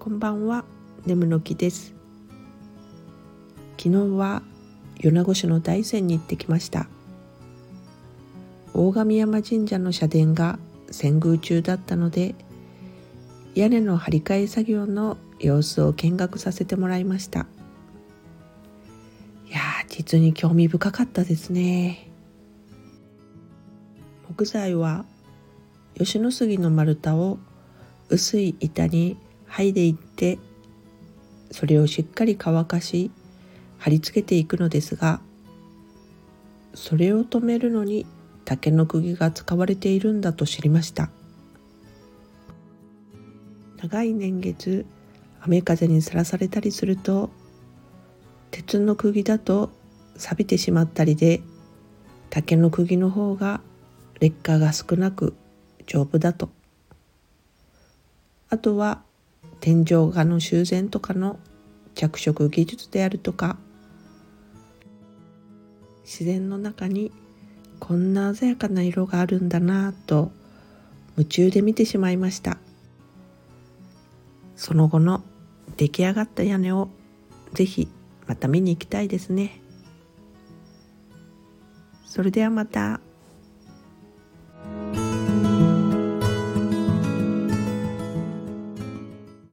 こんばんは。眠の木です。昨日は米子市の大山に行ってきました。大神山神社の社殿が遷宮中だったので屋根の張り替え作業の様子を見学させてもらいました。いや実に興味深かったですね。木材は吉野杉の丸太を薄い板に剥いでいってそれをしっかり乾かし貼り付けていくのですがそれを止めるのに竹の釘が使われているんだと知りました。長い年月雨風にさらされたりすると鉄の釘だと錆びてしまったりで竹の釘の方が劣化が少なく丈夫だと。あとは天井画の修繕とかの着色技術であるとか自然の中にこんな鮮やかな色があるんだなぁと夢中で見てしまいましたその後の出来上がった屋根をぜひまた見に行きたいですねそれではまた。